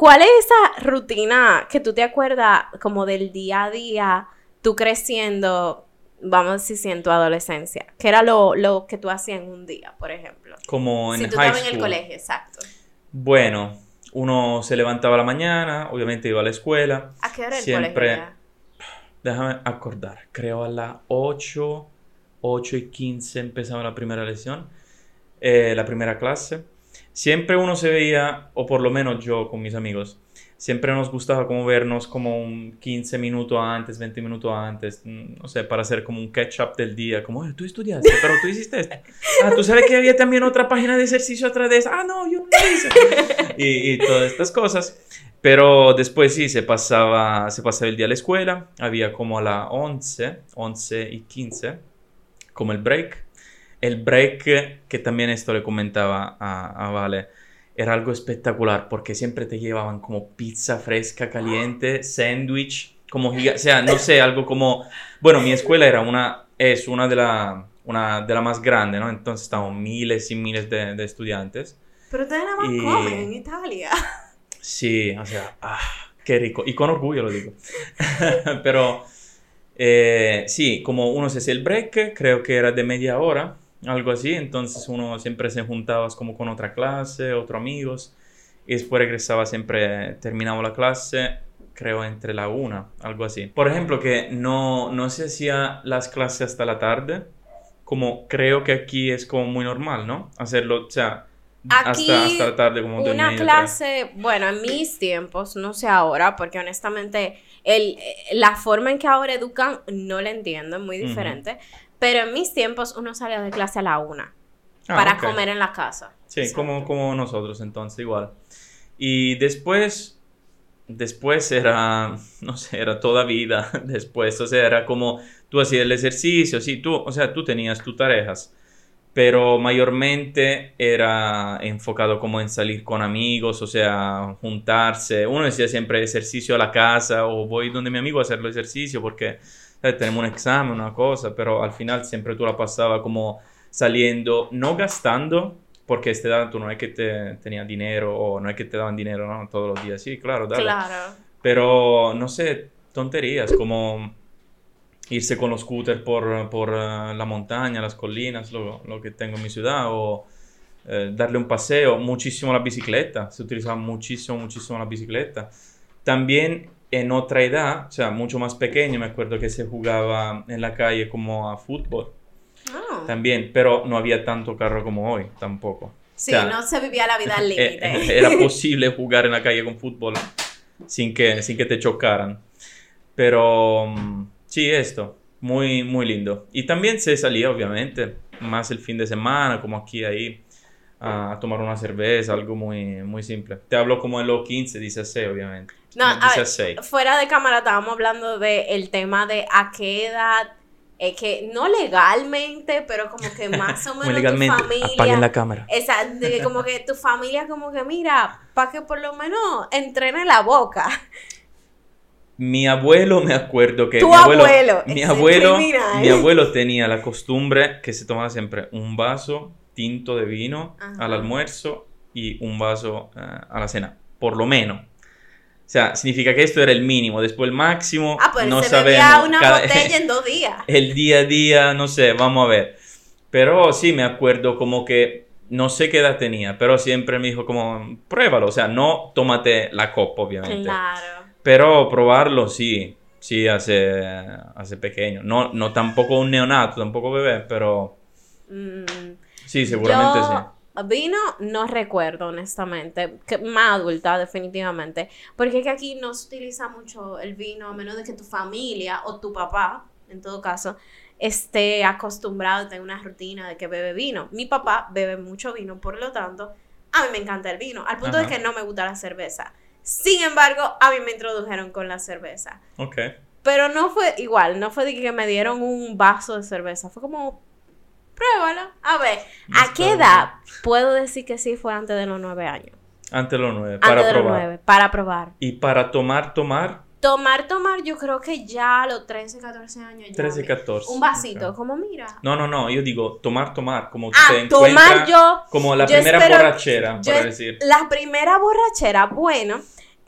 ¿Cuál es esa rutina que tú te acuerdas como del día a día, tú creciendo, vamos a decir, si en tu adolescencia? ¿Qué era lo, lo que tú hacías en un día, por ejemplo? Como en si tú high estabas en el colegio, exacto. Bueno, uno se levantaba a la mañana, obviamente iba a la escuela. ¿A qué hora el Siempre- colegio ya? Déjame acordar, creo a las 8, 8 y 15 empezaba la primera lección, eh, la primera clase. Siempre uno se veía, o por lo menos yo con mis amigos, siempre nos gustaba como vernos como un 15 minutos antes, 20 minutos antes, mm, no sé, para hacer como un catch-up del día, como, "Oye, tú estudiaste, pero tú hiciste esto. Ah, tú sabes que había también otra página de ejercicio atrás de esa. Ah, no, yo no lo hice. y, y todas estas cosas. Pero después sí, se pasaba, se pasaba el día a la escuela, había como a las 11, 11 y 15, como el break. El break, que también esto le comentaba a, a Vale, era algo espectacular porque siempre te llevaban como pizza fresca, caliente, sándwich, como giga- o sea, no sé, algo como, bueno, mi escuela era una, es una de la, una de la más grande, ¿no? Entonces estábamos miles y miles de, de estudiantes. Pero ustedes nada más Y- comen en Italia. Sí, o sea, ah, qué rico. Y con orgullo lo digo. Pero eh, sí, como uno se hacía el break, creo que era de media hora, algo así. Entonces uno siempre se juntaba como con otra clase, otros amigos. Y después regresaba siempre, terminaba la clase, creo entre la una, algo así. Por ejemplo, que no, no se hacía las clases hasta la tarde. Como creo que aquí es como muy normal, ¿no? Hacerlo, o sea, Aquí, hasta, hasta la tarde como Una clase, bueno, en mis tiempos, no sé ahora, porque honestamente el, eh, la forma en que ahora educan no la entiendo, es muy diferente. Pero en mis tiempos uno salía de clase a la una Ah, para comer en la casa. Sí, Exacto. como, como nosotros entonces, igual. Y después, después era, no sé, era toda vida después, o sea, era como tú hacías el ejercicio, sí, tú, o sea, tú tenías tus tareas, pero mayormente era enfocado como en salir con amigos, o sea, juntarse. Uno decía siempre ejercicio a la casa o voy donde mi amigo a hacer el ejercicio porque ¿sabes? tenemos un examen, una cosa, pero al final siempre tú la pasabas como saliendo, no gastando, porque a esta edad tú no es que te tenías dinero o no es que te daban dinero ¿no? todos los días. Sí, claro, dale. Claro. Pero no sé, tonterías como irse con los scooters por, por eh, la montaña, las colinas, lo, lo que tengo en mi ciudad, o eh, darle un paseo, muchísimo la bicicleta, se utilizaba muchísimo, muchísimo la bicicleta. También en otra edad, o sea, mucho más pequeño, me acuerdo que se jugaba en la calle como a fútbol Ah. también, pero no había tanto carro como hoy tampoco. Sí, O sea, no se vivía la vida al eh, límite. Era posible jugar en la calle con fútbol sin que, sin que te chocaran. Pero mm, sí, esto, muy, muy lindo. Y también se salía, obviamente, más el fin de semana, como aquí, ahí, a, tomar una cerveza, algo muy, muy simple. Te hablo como de los 15, 16, obviamente. No, a ver, 16. fuera de cámara estábamos hablando del tema de a qué edad, eh, que no legalmente, pero como que más o menos legalmente, tu familia... apaguen la cámara. Que como que tu familia como que mira, para que por lo menos entrene la boca. Mi abuelo, me acuerdo que Tu mi abuelo, abuelo, mi abuelo, criminal. mi abuelo tenía la costumbre que se tomaba siempre un vaso tinto de vino Ajá. al almuerzo y un vaso eh, a la cena, por lo menos. O sea, significa que esto era el mínimo, después el máximo, Ah, pues no se sabemos. una cada- botella en dos días. el día a día, no sé, vamos a ver. Pero sí me acuerdo como que no sé qué edad tenía, pero siempre me dijo como, pruébalo, o sea, no tómate la copa, obviamente. Claro. Pero probarlo sí, sí hace, hace pequeño. No, no tampoco un neonato, tampoco bebé, pero Mm, sí, seguramente yo, sí. Vino, no recuerdo, honestamente. Que, más adulta, definitivamente. Porque es que aquí no se utiliza mucho el vino, a menos de que tu familia o tu papá, en todo caso, esté acostumbrado a tener una rutina de que bebe vino. Mi papá bebe mucho vino, por lo tanto, a mí me encanta el vino, al punto Ajá. de que no me gusta la cerveza. Sin embargo, a mí me introdujeron con la cerveza. Ok. Pero no fue igual, no fue de que me dieron un vaso de cerveza, fue como, pruébalo. A ver, ¿a Está qué bien. edad puedo decir que sí fue antes de los nueve años? Antes de los nueve, Antes para de los probar. nueve, para probar. Y para tomar, tomar, Tomar, tomar, yo creo que ya a los 13, 14 años. Ya 13, me- 14. Un vasito, como mira. No, no, no, yo digo tomar, tomar, como Ah, te tomar yo. como la yo primera espero- borrachera, yo- para decir. La primera borrachera, bueno,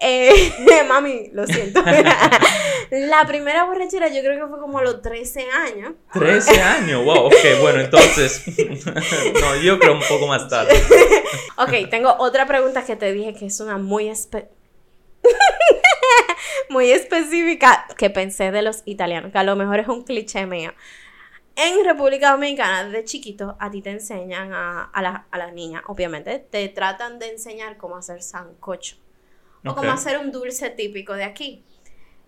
Eh, mami, lo siento. la primera borrachera yo creo que fue como a los 13 años. 13 años, wow, ok, bueno, entonces, no, yo creo un poco más tarde. ok, tengo otra pregunta que te dije que es una muy espe muy específica que pensé de los italianos, que a lo mejor es un cliché mío. En República Dominicana, desde chiquito, a ti te enseñan a, a, las niñas, obviamente, te tratan de enseñar cómo hacer sancocho o cómo hacer un dulce típico de aquí.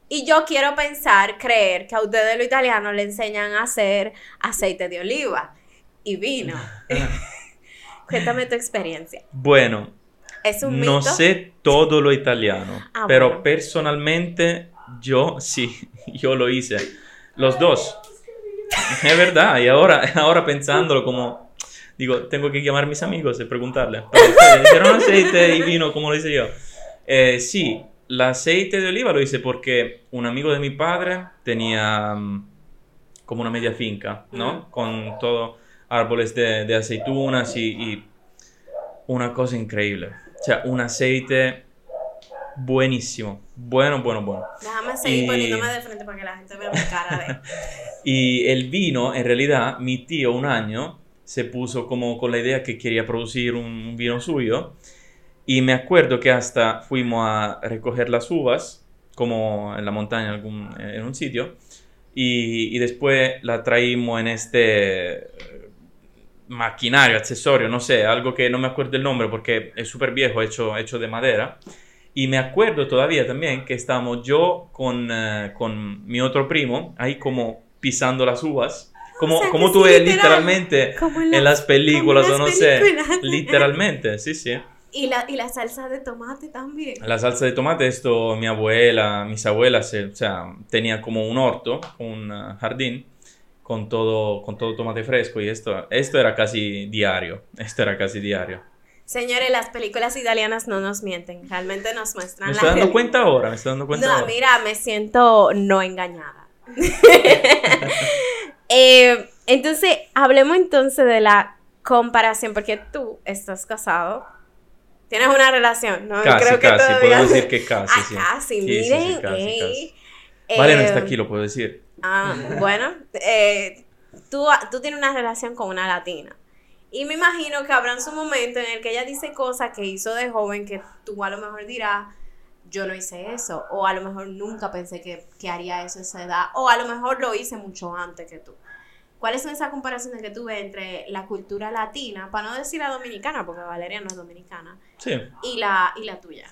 Y yo quiero pensar, creer que a ustedes los italianos le enseñan a hacer aceite de oliva y vino. Cuéntame tu experiencia. Bueno, ¿Es un no sé todo lo italiano, ah, pero personalmente yo sí, yo lo hice. Los dos. Es verdad, y ahora, ahora pensándolo como, digo, tengo que llamar a mis amigos y preguntarle. ¿Hicieron aceite y vino como lo hice yo? Eh, sí, el aceite de oliva lo hice porque un amigo de mi padre tenía mm, como una media finca, ¿no? Con todo árboles de, aceitunas y, una cosa increíble. O sea, un aceite buenísimo. Bueno, bueno, bueno. Déjame seguir poniéndome de frente para que la gente vea mi cara de... y el vino, en realidad, mi tío un año se puso como con la idea que quería producir un vino suyo. Y me acuerdo que hasta fuimos a recoger las uvas, como en la montaña en, algún, en un sitio, y, y después la traímos en este maquinario, accesorio, no sé, algo que no me acuerdo el nombre porque es súper viejo, hecho, hecho de madera. Y me acuerdo todavía también que estábamos yo con, eh, con mi otro primo, ahí como pisando las uvas. Como, como tú ves literalmente en, las películas o no sé. Literalmente, sí, sí. Y la, y la salsa de tomate también. La salsa de tomate, esto mi abuela, mis abuelas, o sea, tenía como un orto, un eh, jardín con todo, con todo tomate fresco y esto, esto era casi diario, esto era casi diario. Señores, las películas italianas no nos mienten, realmente nos muestran. Me estoy dando cuenta ahora, me estoy dando cuenta. No, mira, me siento no engañada. Eh, entonces, hablemos entonces de la comparación, porque tú estás casado, tienes una relación, ¿no? Casi, Creo que casi, puedo decir que casi. Ah, sí. casi, miren. Vale, no está aquí, lo puedo decir. Ah, bueno, eh, tú, tú tienes una relación con una latina. Y me imagino que habrá su momento en el que ella dice cosas que hizo de joven que tú a lo mejor dirás, yo no hice eso, o a lo mejor nunca pensé que, que haría eso a esa edad, o a lo mejor lo hice mucho antes que tú. ¿Cuáles son esas comparaciones que tú ves entre la cultura latina, para no decir la dominicana, porque Valeria no es dominicana, y, la, y la tuya?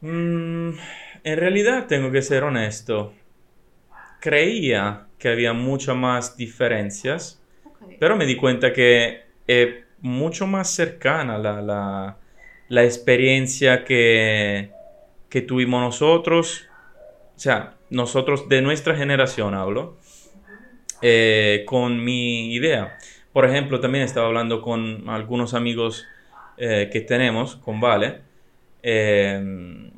Mm, en realidad tengo que ser honesto. Creía que había muchas más diferencias, pero me di cuenta que es mucho más cercana la, la, experiencia que, que tuvimos nosotros, o sea, nosotros de nuestra generación hablo, eh, con mi idea. Por ejemplo, también estaba hablando con algunos amigos eh, que tenemos, con Vale. Eh,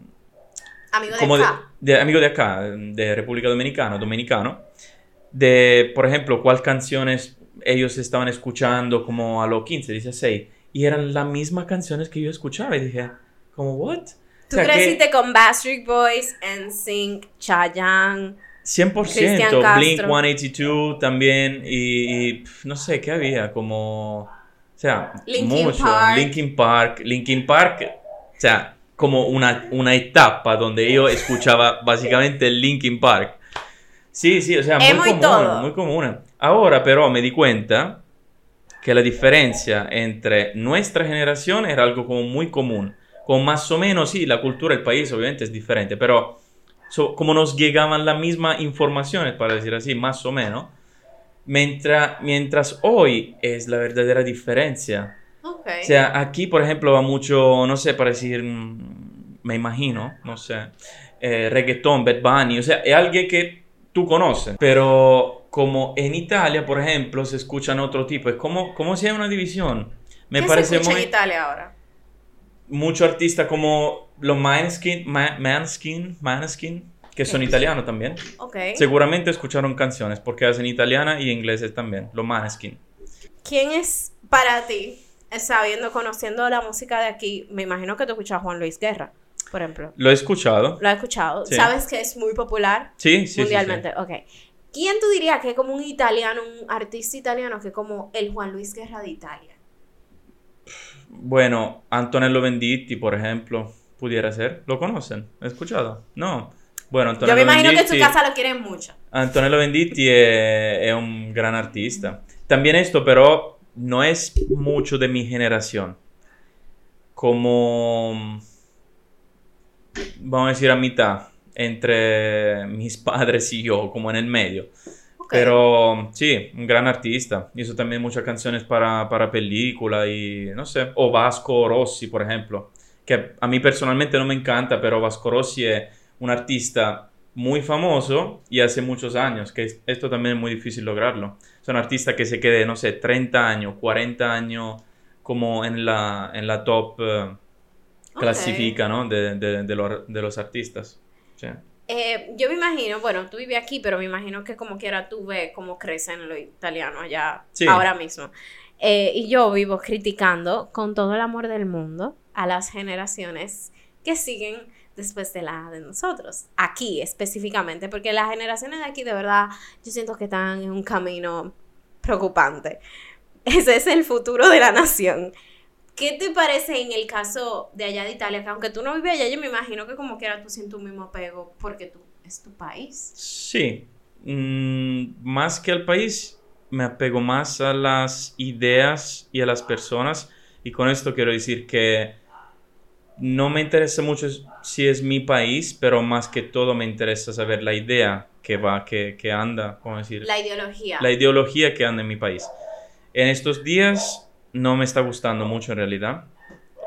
amigo de acá de, amigo de acá, de República Dominicana, dominicano, de, por ejemplo, cuáles canciones ellos estaban escuchando como a los 15, 16, y eran las mismas canciones que yo escuchaba, y dije, como, ¿what? ¿Tú creciste con Backstreet Boys, NSYNC, Chayanne? 100%, Blink 182 también, y, no sé, ¿qué había? Como, o sea, Linkin mucho. Park. Linkin Park, Linkin Park, o sea, como una, una etapa donde yo escuchaba básicamente Linkin Park. Sí, sí, o sea, muy común, muy común. Ahora pero me di cuenta que la diferencia entre nuestra generación era algo como muy común. Con más o menos, sí, la cultura del país obviamente es diferente, pero como nos llegaban las mismas informaciones, para decir así, más o menos, mientras, mientras hoy es la verdadera diferencia. O sea, aquí, por ejemplo, va mucho, no sé, para decir, mm, me imagino, no sé, eh, reggaetón, Bad Bunny, o sea, es alguien que tú conoces, pero como en Italia, por ejemplo, se escuchan otro tipo, es como, como si hay una división. Me ¿Qué parece se escucha en Italia ahora? Muchos artistas como los Manskin, Manskin, Manskin, que son italianos también. Okay. Seguramente escucharon canciones porque hacen italiana y ingleses también, los Manskin. ¿Quién es para ti sabiendo, conociendo la música de aquí, me imagino que tú escuchas a Juan Luis Guerra. por ejemplo. Lo he escuchado. ¿Lo has escuchado? Sí. ¿Sabes que es muy popular Sí, sí, sí, sí. mundialmente? Ok. ¿Quién tú dirías que es como un italiano, un artista italiano que es como el Juan Luis Guerra de Italia? Bueno, Antonello Venditti, por ejemplo, pudiera ser. ¿Lo conocen? ¿He escuchado? No. Bueno, Yo me Antonello imagino que en su casa lo quieren mucho. Antonello Venditti è, è un gran artista. También esto, pero no es mucho de mi generación. Como, vamos a decir, a mitad, entre mis padres y yo, como en el medio. Ok. Pero sí, un gran artista. Hizo también muchas canciones para, para película y no sé. O Vasco Rossi, por ejemplo. Que a mí personalmente no me encanta, pero Vasco Rossi es un artista muy famoso y hace muchos años, que es- esto también es muy difícil lograrlo. Es un artista que se quede, no sé, 30 años, 40 años como en la, en la top eh, Ok. clasifica, ¿no? De, de- de los, de los artistas. Sí. Eh, yo me imagino, bueno, tú vives aquí, pero me imagino que como quiera tú ves cómo crecen los italianos allá Sí. ahora mismo. Eh, y yo vivo criticando con todo el amor del mundo a las generaciones que siguen después de la de nosotros, aquí específicamente, porque las generaciones de aquí de verdad yo siento que están en un camino preocupante. Ese es el futuro de la nación. ¿Qué te parece en el caso de allá de Italia? Que aunque tú no vives allá, yo me imagino que como quiera tú sientes un mismo apego porque tú es tu país. Sí, Mm, más que al país, me apego más a las ideas y a las personas. Y con esto quiero decir que no me interesa mucho si es mi país, pero más que todo me interesa saber la idea que va, que, que anda, ¿cómo decir? La ideología. la ideología que anda en mi país. En estos días no me está gustando mucho en realidad.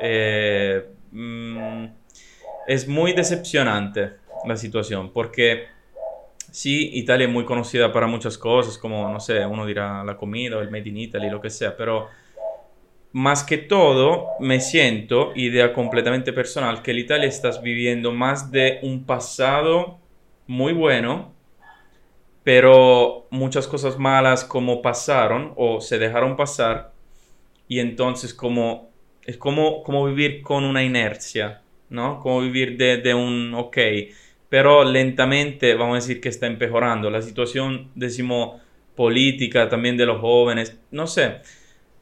Eh, mm, es muy decepcionante la situación porque sí, Italia es muy conocida para muchas cosas, como, no sé, uno dirá la comida o el Made in Italy, lo que sea, pero más que todo me siento, idea completamente personal, que el Italia estás viviendo más de un pasado muy bueno, pero muchas cosas malas como pasaron o se dejaron pasar y entonces como es como, como vivir con una inercia, ¿no? Como vivir de, de un ok, pero lentamente vamos a decir que está empeorando. La situación, decimos, política también de los jóvenes, no sé,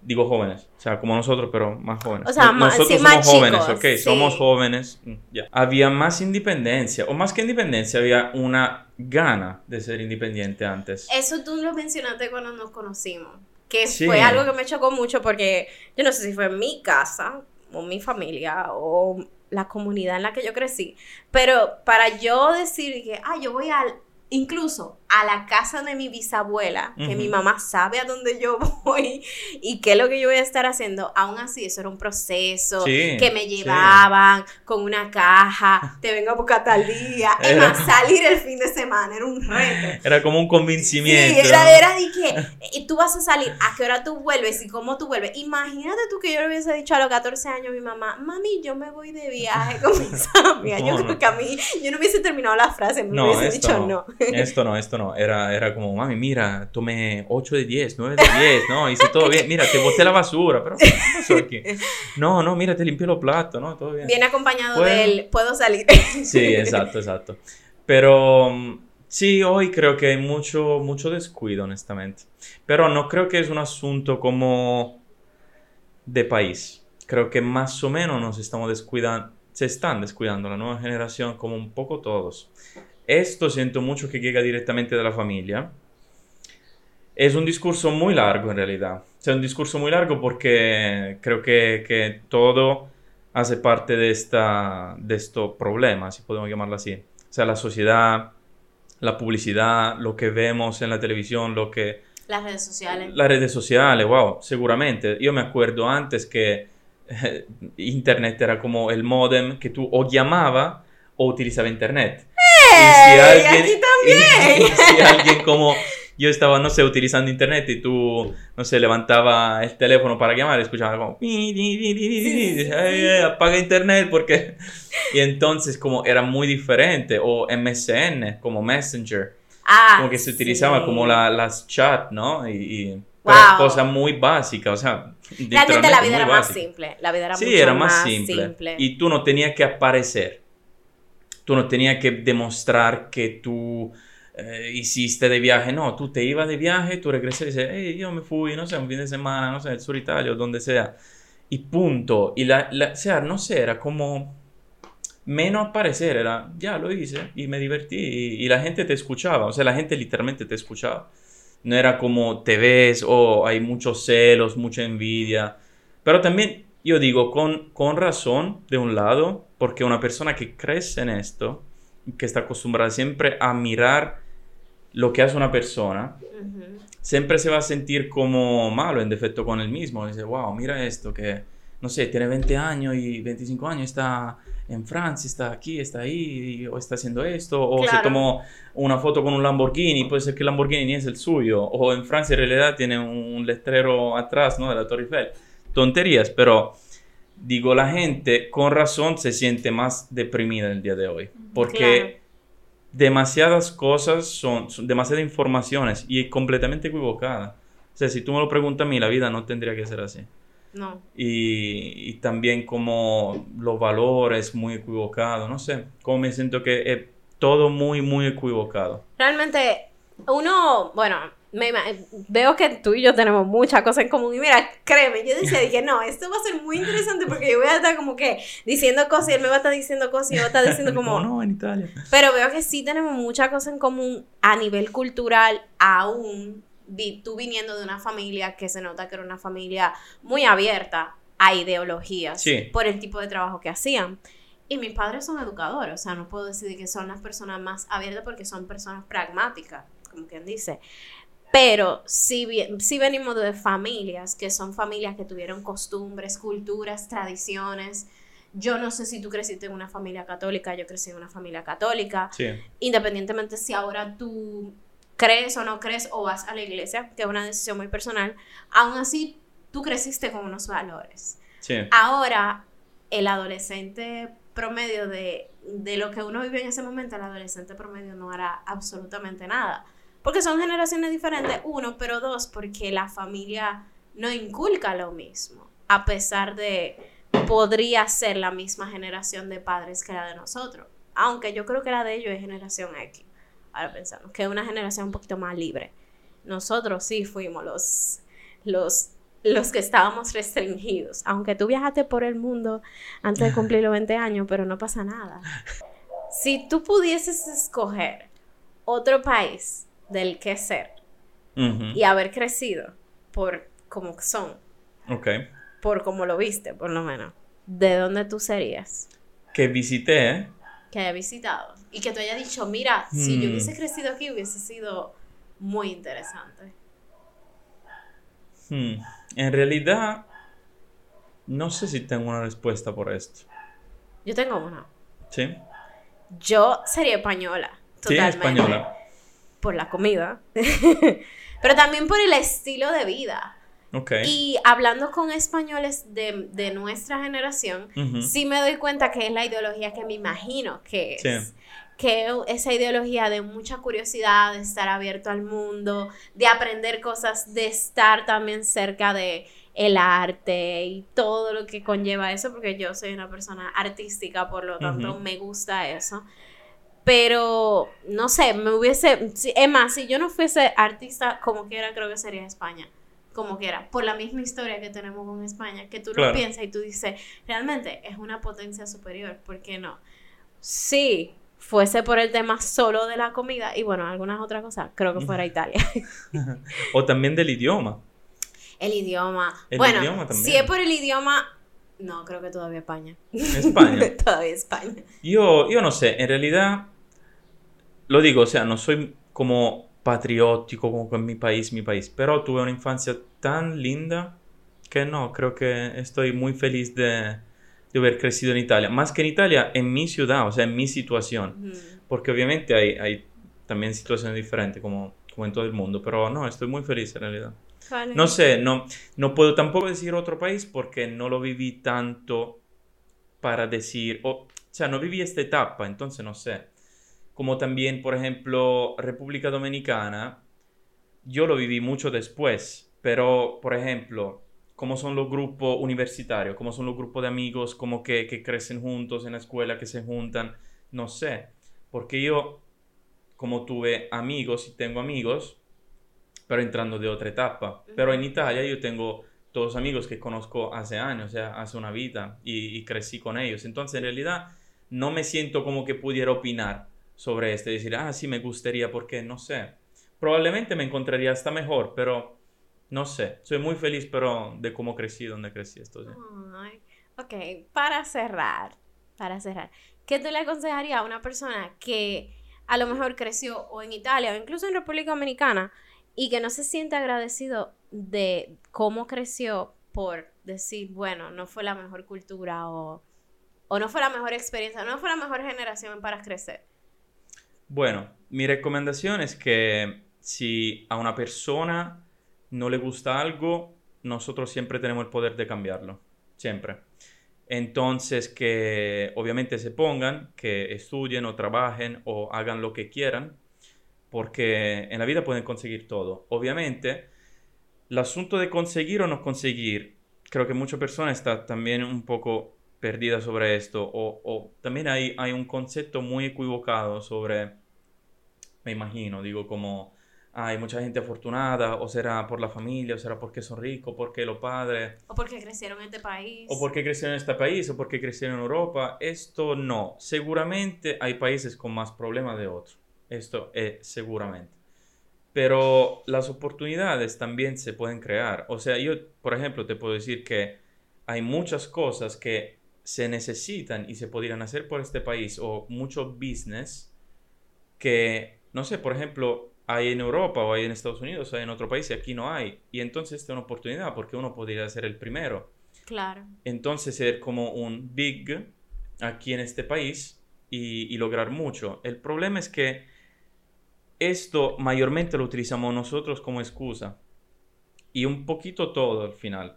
digo jóvenes, o sea, como nosotros, pero más jóvenes. O sea, nosotros sí, somos jóvenes, chicos, ok, sí. somos jóvenes, mm, ya. Había más independencia, o más que independencia, había una gana de ser independiente antes. Eso tú lo mencionaste cuando nos conocimos. Que Sí. fue algo que me chocó mucho porque yo no sé si fue en mi casa o mi familia o la comunidad en la que yo crecí. Pero para yo decir que, ah, yo voy al, incluso a la casa de mi bisabuela, que mi mamá sabe a dónde yo voy y qué es lo que yo voy a estar haciendo, aún así eso era un proceso Sí, que me sí. llevaban con una caja, te vengo a buscar tal día, es más, salir el fin de semana era un reto. Era como un convencimiento. Sí, era, era de que y tú vas a salir, a qué hora tú vuelves y cómo tú vuelves. Imagínate tú que yo le hubiese dicho a los 14 años a mi mamá, mami, yo me voy de viaje con mis amigas. Yo creo que a mí, yo no hubiese terminado la frase, me No, hubiese dicho no. no. Esto no, esto no. Era, era como, mami, mira, tomé 8 de 10, 9 de 10, no, hice todo bien. Mira, te boté la basura, pero ¿qué pasó aquí? No, no, mira, te limpié los platos, no, todo bien. Viene acompañado Bueno. del, puedo salir. Sí, exacto, exacto. Pero sí, hoy creo que hay mucho, mucho descuido, honestamente. Pero no creo que es un asunto como de país. Creo que más o menos nos estamos descuidando, se están descuidando la nueva generación como un poco todos. Esto siento mucho que llega directamente de la familia. Es un discurso muy largo en realidad. Sea, un discurso muy largo porque creo que, que todo hace parte de, esta, de estos problemas, si podemos llamarlo así. O sea, la sociedad, la publicidad, lo que vemos en la televisión, lo que... Las redes sociales. Las redes sociales, wow, seguramente. Yo me acuerdo antes que eh, Internet era como el modem que tú o llamaba o utilizaba Internet. ¡Ey! Aquí también. y si alguien como yo estaba, no sé, utilizando internet y tú, no sé, levantaba el teléfono para llamar y escuchaba como, "Pi, di, di, di, di, di", sí, sí, "Ay, sí. ay, apaga internet porque... Y entonces como era muy diferente, o MSN como Messenger, Ah, como que se utilizaba sí. como la, las chat, ¿no? Y, y Wow. muy básicas, o sea, Realmente la vida era más básica. simple. La vida era Sí, mucho era más, más simple. simple. Y tú no tenías que aparecer. Tú no tenías que demostrar que tú eh, hiciste de viaje, no, tú te ibas de viaje, tú regresas y dices, hey, yo me fui, no sé, un fin de semana, no sé, el sur Italia o donde sea, y punto. Y la, o sea, no sé, era como menos aparecer, era, ya lo hice y me divertí y, la gente te escuchaba, o sea, la gente literalmente te escuchaba. No era como te ves o hay muchos celos, mucha envidia, pero también yo digo con, con razón de un lado, porque una persona que crece en esto, que está acostumbrada siempre a mirar lo que hace una persona, siempre se va a sentir como malo, en defecto con él mismo. Dice, wow, mira esto, que, no sé, tiene 20 años y 25 años, está en Francia, está aquí, está ahí, o está haciendo esto, o se tomó una foto con un Lamborghini, puede ser que el Lamborghini ni es el suyo, o en Francia en realidad tiene un letrero atrás, ¿no? De la Torre Eiffel. Tonterías, pero digo, la gente con razón se siente más deprimida el día de hoy, porque demasiadas cosas son, son, demasiadas informaciones y completamente equivocada. O sea, si tú me lo preguntas a mí, la vida no tendría que ser así. No. Y, y también como los valores muy equivocados, no sé, como me siento que es todo muy, muy equivocado. Realmente, uno, bueno, me, veo que tú y yo tenemos muchas cosas en común. Y mira, créeme, yo decía, dije, no, esto va a ser muy interesante porque yo voy a estar como que diciendo cosas y él me va a estar diciendo cosas y yo voy a estar diciendo como... no, en Italia. Pero veo que sí tenemos muchas cosas en común a nivel cultural, aún tú viniendo de una familia que se nota que era una familia muy abierta a ideologías sí. por el tipo de trabajo que hacían. Y mis padres son educadores, o sea, no puedo decir que son las personas más abiertas porque son personas pragmáticas, como quien dice. Pero si, si venimos de familias que son familias que tuvieron costumbres, culturas, tradiciones. Yo no sé si tú creciste en una familia católica, yo crecí en una familia católica. Sí. Independientemente si ahora tú crees o no crees o vas a la iglesia, que es una decisión muy personal, aún así tú creciste con unos valores. Sí. Ahora, el adolescente promedio de, de lo que uno vive en ese momento, el adolescente promedio no hará absolutamente nada. Porque son generaciones diferentes, uno, pero dos, porque la familia no inculca lo mismo, a pesar de podría ser la misma generación de padres que la de nosotros. Aunque yo creo que la de ellos es generación X. Ahora pensamos, que es una generación un poquito más libre. Nosotros sí fuimos los, los, los que estábamos restringidos. Aunque tú viajaste por el mundo antes de cumplir los 20 años, pero no pasa nada. Si tú pudieses escoger otro país del qué ser Uh -huh. y haber crecido por como son, Ok. por como lo viste, por lo menos, ¿de dónde tú serías? Que visité. Que haya visitado y que tú hayas dicho, mira, si yo Hmm. hubiese crecido aquí hubiese sido muy interesante. Hmm. En realidad, no sé si tengo una respuesta por esto. Yo tengo una. ¿Sí? Yo sería española. Sí, Totalmente. española. Por la comida. Pero también por el estilo de vida. Ok. Y hablando con españoles de, de nuestra generación, sí me doy cuenta que es la ideología que me imagino que es. Sí. Que esa ideología de mucha curiosidad, de estar abierto al mundo, de aprender cosas, de estar también cerca de el arte y todo lo que conlleva eso, porque yo soy una persona artística, por lo tanto me gusta eso. Pero, no sé, me hubiese... Es más, si yo no fuese artista, como quiera, creo que sería España. Como quiera. Por la misma historia que tenemos con España. Que tú Claro. lo piensas y tú dices, realmente es una potencia superior. ¿Por qué no? Sí, fuese por el tema solo de la comida y bueno, algunas otras cosas, creo que fuera Italia. O también del idioma. el idioma. El bueno, idioma también. si es por el idioma, no, creo que todavía España. España. todavía España. Yo, yo no sé, en realidad, lo digo, o sea, no soy como patriótico como con mi país, mi país, pero tuve una infancia tan linda que no, creo que estoy muy feliz de, de haber crecido en Italia. Más que en Italia, en mi ciudad, o sea, en mi situación. Porque obviamente hay, hay también situaciones diferentes como, como en todo el mundo, pero no, estoy muy feliz en realidad. Vale. No sé, no, no puedo tampoco decir otro país porque no lo viví tanto para decir, o, o sea, no viví esta etapa, entonces no sé. Como también, por ejemplo, República Dominicana, yo lo viví mucho después, pero, por ejemplo, cómo son los grupos universitarios, cómo son los grupos de amigos, como que, que crecen juntos en la escuela, que se juntan. no sé, porque yo, como tuve amigos y tengo amigos, pero entrando de otra etapa, pero en Italia yo tengo todos amigos que conozco hace años, o sea, hace una vida y, crecí con ellos. Entonces, en realidad, no me siento como que pudiera opinar sobre esto y decir, ah, sí, me gustaría, porque no sé. Probablemente me encontraría hasta mejor, pero no sé. Soy muy feliz, pero de cómo crecí, donde crecí. Esto, ok, para cerrar, para cerrar, ¿qué tú le aconsejarías a una persona que a lo mejor creció o en Italia o incluso en República Dominicana y que no se siente agradecido de cómo creció por decir, bueno, no fue la mejor cultura o, no fue la mejor experiencia, no fue la mejor generación para crecer? Bueno, mi recomendación es que si a una persona no le gusta algo, nosotros siempre tenemos el poder de cambiarlo, siempre. Entonces, que obviamente se pongan, que estudien o trabajen o hagan lo que quieran, porque en la vida pueden conseguir todo. Obviamente, el asunto de conseguir o no conseguir, creo que muchas personas están también un poco perdidas sobre esto, o, también hay, hay un concepto muy equivocado sobre, me imagino, digo, como hay mucha gente afortunada, o será por la familia, o será porque son ricos, porque los padres. O porque crecieron en este país. O porque crecieron en este país, o porque crecieron en Europa. Esto no. Seguramente hay países con más problemas de otros. Esto es seguramente. Pero las oportunidades también se pueden crear. O sea, yo, por ejemplo, te puedo decir que hay muchas cosas que se necesitan y se podrían hacer por este país, o mucho business que, no sé, por ejemplo, hay en Europa o hay en Estados Unidos, hay en otro país y aquí no hay. Y entonces esta es una oportunidad porque uno podría ser el primero. Claro. Entonces ser como un big aquí en este país y, y lograr mucho. El problema es que esto mayormente lo utilizamos nosotros como excusa. Y un poquito todo al final.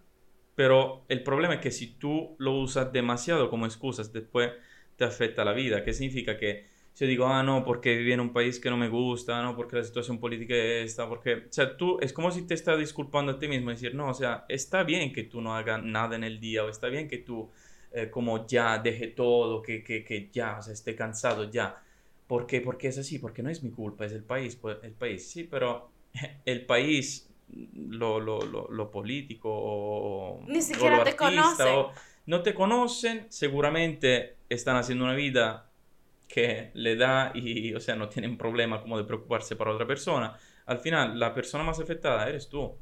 Pero el problema es que si tú lo usas demasiado como excusas, después te afecta la vida. ¿Qué significa? Que yo digo, ah, no, porque viví en un país que no me gusta, no, porque la situación política es esta, porque, o sea, tú es como si te estás disculpando a ti mismo y decir, no, o sea, está bien que tú no hagas nada en el día, o está bien que tú, eh, como ya deje todo, que, que, que ya, o sea, esté cansado ya. ¿Por qué? Porque es así, porque no es mi culpa, es el país, pues, el país, sí, pero el país, lo, lo, lo, lo político o... Ni siquiera te conocen. no te conocen, seguramente están haciendo una vida que le da y, o sea, no tienen problema como de preocuparse por otra persona, al final la persona más afectada eres tú.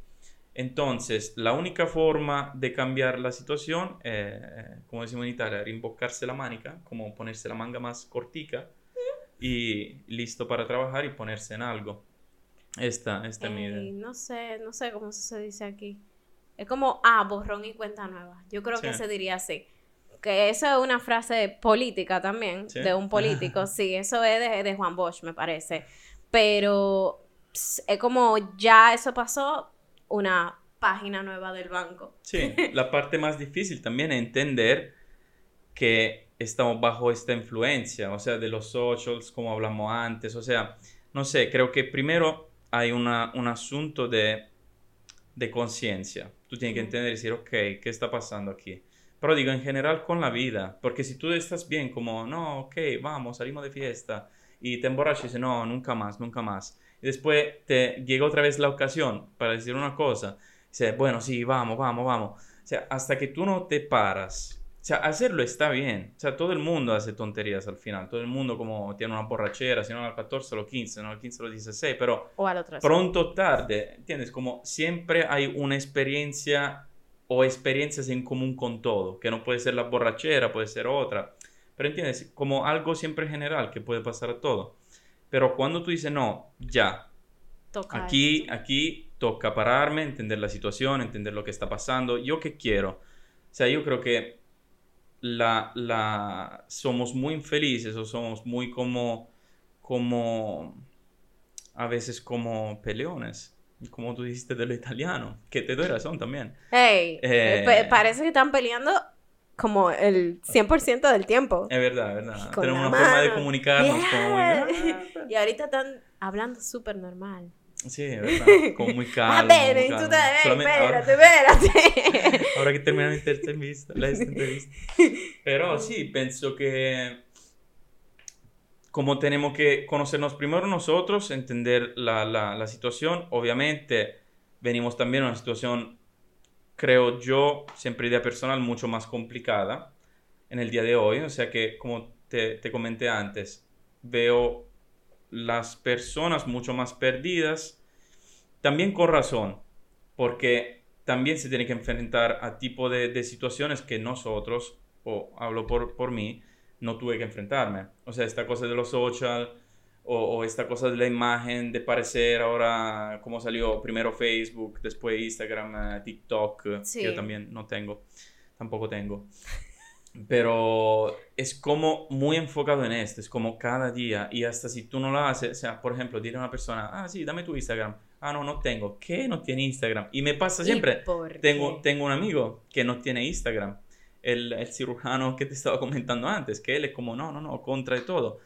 Entonces, la única forma de cambiar la situación, eh, como decimos en Italia, rimbocarse la manica, como ponerse la manga más cortica y listo para trabajar y ponerse en algo. Esta, esta es mi idea. No sé, no sé cómo se dice aquí. Es como, ah, borrón y cuenta nueva. Yo creo que se diría así que eso es una frase política también, de un político, sí, eso es de, Juan Bosch, me parece. Pero es como ya eso pasó, una página nueva del banco. Sí, la parte más difícil también es entender que estamos bajo esta influencia, o sea, de los socials, como hablamos antes, o sea, no sé, creo que primero hay una, un asunto de, de conciencia. Tú tienes que entender y decir, ok, ¿qué está pasando aquí? Pero digo, en general con la vida, porque si tú estás bien, como, no, ok, vamos, salimos de fiesta, y te emborrachas y dices, no, nunca más, nunca más. Y después te llega otra vez la ocasión para decir una cosa, dices, bueno, sí, vamos, vamos, vamos. O sea, hasta que tú no te paras. O sea, hacerlo está bien. O sea, todo el mundo hace tonterías al final. Todo el mundo como tiene una borrachera, si no a los 14 o los 15, no a los 15 o los 16, pero o al pronto o tarde, ¿entiendes? Como siempre hay una experiencia o experiencias en común con todo, que no puede ser la borrachera, puede ser otra, pero entiendes, como algo siempre general que puede pasar a todo. Pero cuando tú dices, no, ya, toca aquí, aquí toca pararme, entender la situación, entender lo que está pasando, yo qué quiero. O sea, yo creo que la, la, somos muy infelices o somos muy como, como, a veces como peleones como tú dijiste de lo italiano, que te doy razón también. Hey, eh, parece que están peleando como el 100% del tiempo. Es verdad, es verdad. Tenemos una forma de comunicarnos como muy... Ah, y ahorita están hablando súper normal. Sí, es verdad. Como muy calmo. A ver, tú te espérate, espérate. Ahora que terminamos la entrevista. Pero sí, pienso que como tenemos que conocernos primero nosotros, entender la, la, la situación. Obviamente, venimos también a una situación, creo yo, siempre idea personal, mucho más complicada en el día de hoy. O sea que, como te, te comenté antes, veo las personas mucho más perdidas, también con razón, porque también se tiene que enfrentar a tipo de, de situaciones que nosotros, o hablo por, por mí, no tuve que enfrentarme. O sea, esta cosa de los social o, esta cosa de la imagen, de parecer ahora como salió primero Facebook, después Instagram, eh, TikTok, que yo también no tengo, tampoco tengo. Pero es como muy enfocado en esto, es como cada día y hasta si tú no lo haces, o sea, por ejemplo, dile a una persona, ah, sí, dame tu Instagram. Ah, no, no tengo. ¿Qué? No tiene Instagram. Y me pasa siempre. Tengo, tengo un amigo que no tiene Instagram el, el, cirujano que te estaba comentando antes, que él es como, no, no, no, contra de todo.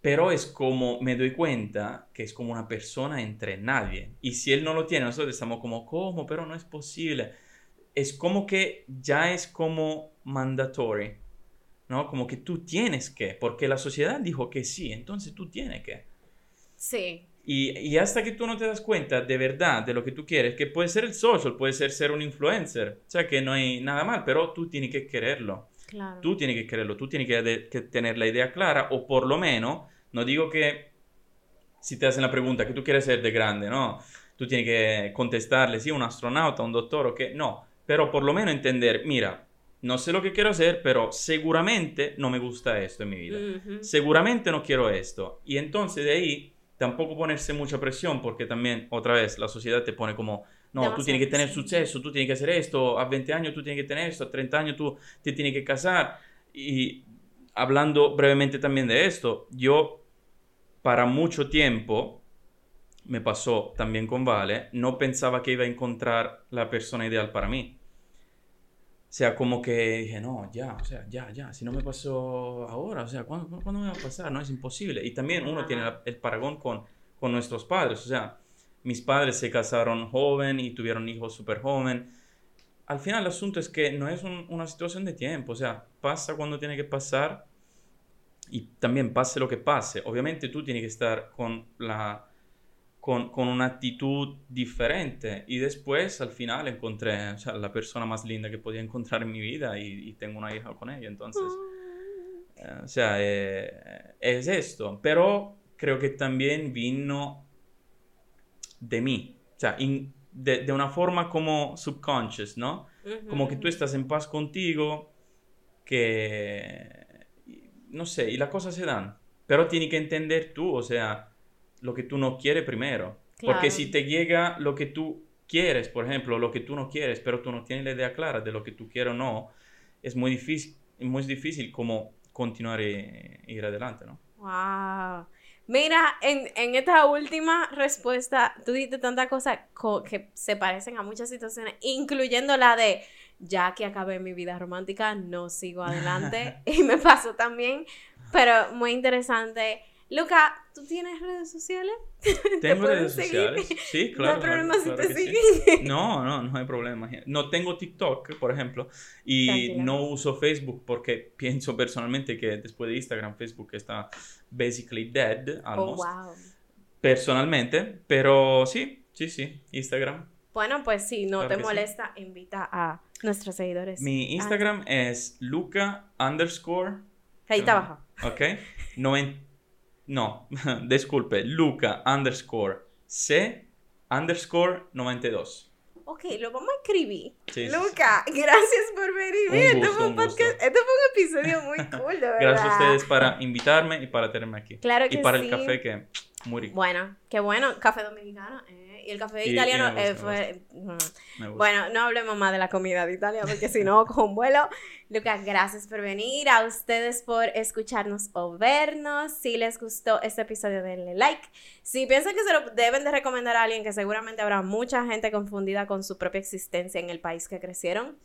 Pero es como, me doy cuenta que es como una persona entre nadie. Y si él no lo tiene, nosotros estamos como, ¿cómo? Pero no es posible. Es como que ya es como mandatory, ¿no? Como que tú tienes que, porque la sociedad dijo que sí, entonces tú tienes que. Sí. Y, hasta que tú no te das cuenta de verdad de lo que tú quieres, que puede ser el social, puede ser ser un influencer, o sea que no hay nada mal, pero tú tienes que quererlo. Claro. Tú tienes que quererlo, tú tienes que, tener la idea clara, o por lo menos, no digo que si te hacen la pregunta, ¿qué tú quieres ser de grande? No, tú tienes que contestarle, sí, un astronauta, un doctor o qué, no, pero por lo menos entender, mira, no sé lo que quiero hacer, pero seguramente no me gusta esto en mi vida. Seguramente no quiero esto. Y entonces de ahí tampoco ponerse mucha presión porque también, otra vez, la sociedad te pone como, no, tú tienes que tener suceso, tú tienes que hacer esto, a 20 años tú tienes que tener esto, a 30 años tú te tienes que casar. Y hablando brevemente también de esto, yo para mucho tiempo, me pasó también con Vale, no pensaba que iba a encontrar la persona ideal para mí. O sea, como que dije, no, ya, o sea, ya, ya, si no me pasó ahora, o sea, ¿cuándo, ¿cuándo me va a pasar? No, es imposible. Y también uno tiene el paragón con, con nuestros padres, o sea, mis padres se casaron joven y tuvieron hijos súper joven. Al final el asunto es que no es una situación de tiempo, o sea, pasa cuando tiene que pasar y también pase lo que pase. Obviamente tú tienes que estar con la con, con, una actitud diferente. Y después, al final, encontré o sea, la persona más linda que podía encontrar en mi vida y, tengo una hija con ella. Entonces, eh, o sea, eh, es esto. Pero creo que también vino de mí. O sea, de, de, una forma como subconscious, ¿no? Como que tú estás en paz contigo, que... No sé, y las cosas se dan. Pero tienes que entender tú, o sea lo que tú no quieres primero. Porque si te llega lo que tú quieres, por ejemplo, lo que tú no quieres, pero tú no tienes la idea clara de lo que tú quieres o no, es muy difícil, muy difícil como continuar e ir adelante, ¿no? Wow. Mira, en, en, esta última respuesta, tú dijiste tantas cosas que se parecen a muchas situaciones, incluyendo la de, ya que acabé mi vida romántica, no sigo adelante. y me pasó también, pero muy interesante Luca, ¿tú tienes redes sociales? Tengo redes sociales. Sí, claro. No hay problema si te siguen. No, no, no hay problema. No tengo TikTok, por ejemplo, y no uso Facebook porque pienso personalmente que después de Instagram, Facebook está basically dead, almost. Oh, wow. Personalmente, pero sí, sí, sí, Instagram. Bueno, pues si no te molesta, invita a nuestros seguidores. Mi Instagram es luca underscore. Ahí está abajo. Ok. 90 no, disculpe, Luca underscore C underscore 92. Ok, lo vamos a escribir. Luca, gracias por venir. este, fue un podcast, este fue un episodio muy cool, de verdad. Gracias a ustedes para invitarme y para tenerme aquí. Claro que sí. Y para el café que Bueno, qué bueno. Café dominicano. Eh y el café italiano eh, fue... Bueno, no hablemos más de la comida de Italia porque si no, con vuelo. Lucas, gracias por venir. A ustedes por escucharnos o vernos. Si les gustó este episodio, denle like. Si piensan que se lo deben de recomendar a alguien, que seguramente habrá mucha gente confundida con su propia existencia en el país que crecieron,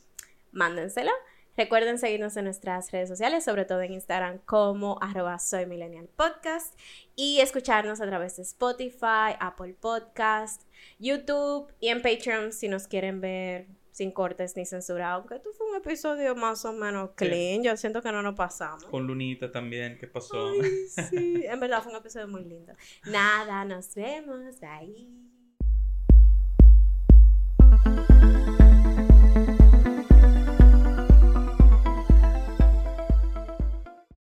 mándenselo. Recuerden seguirnos en nuestras redes sociales, sobre todo en Instagram como arroba soy millennial podcast y escucharnos a través de Spotify, Apple Podcast, YouTube y en Patreon si nos quieren ver sin cortes ni censura, aunque esto fue un episodio más o menos clean, yo siento que no nos pasamos. Con Lunita también, ¿qué pasó? Ay, sí, en verdad fue un episodio muy lindo. Nada, nos vemos, ahí.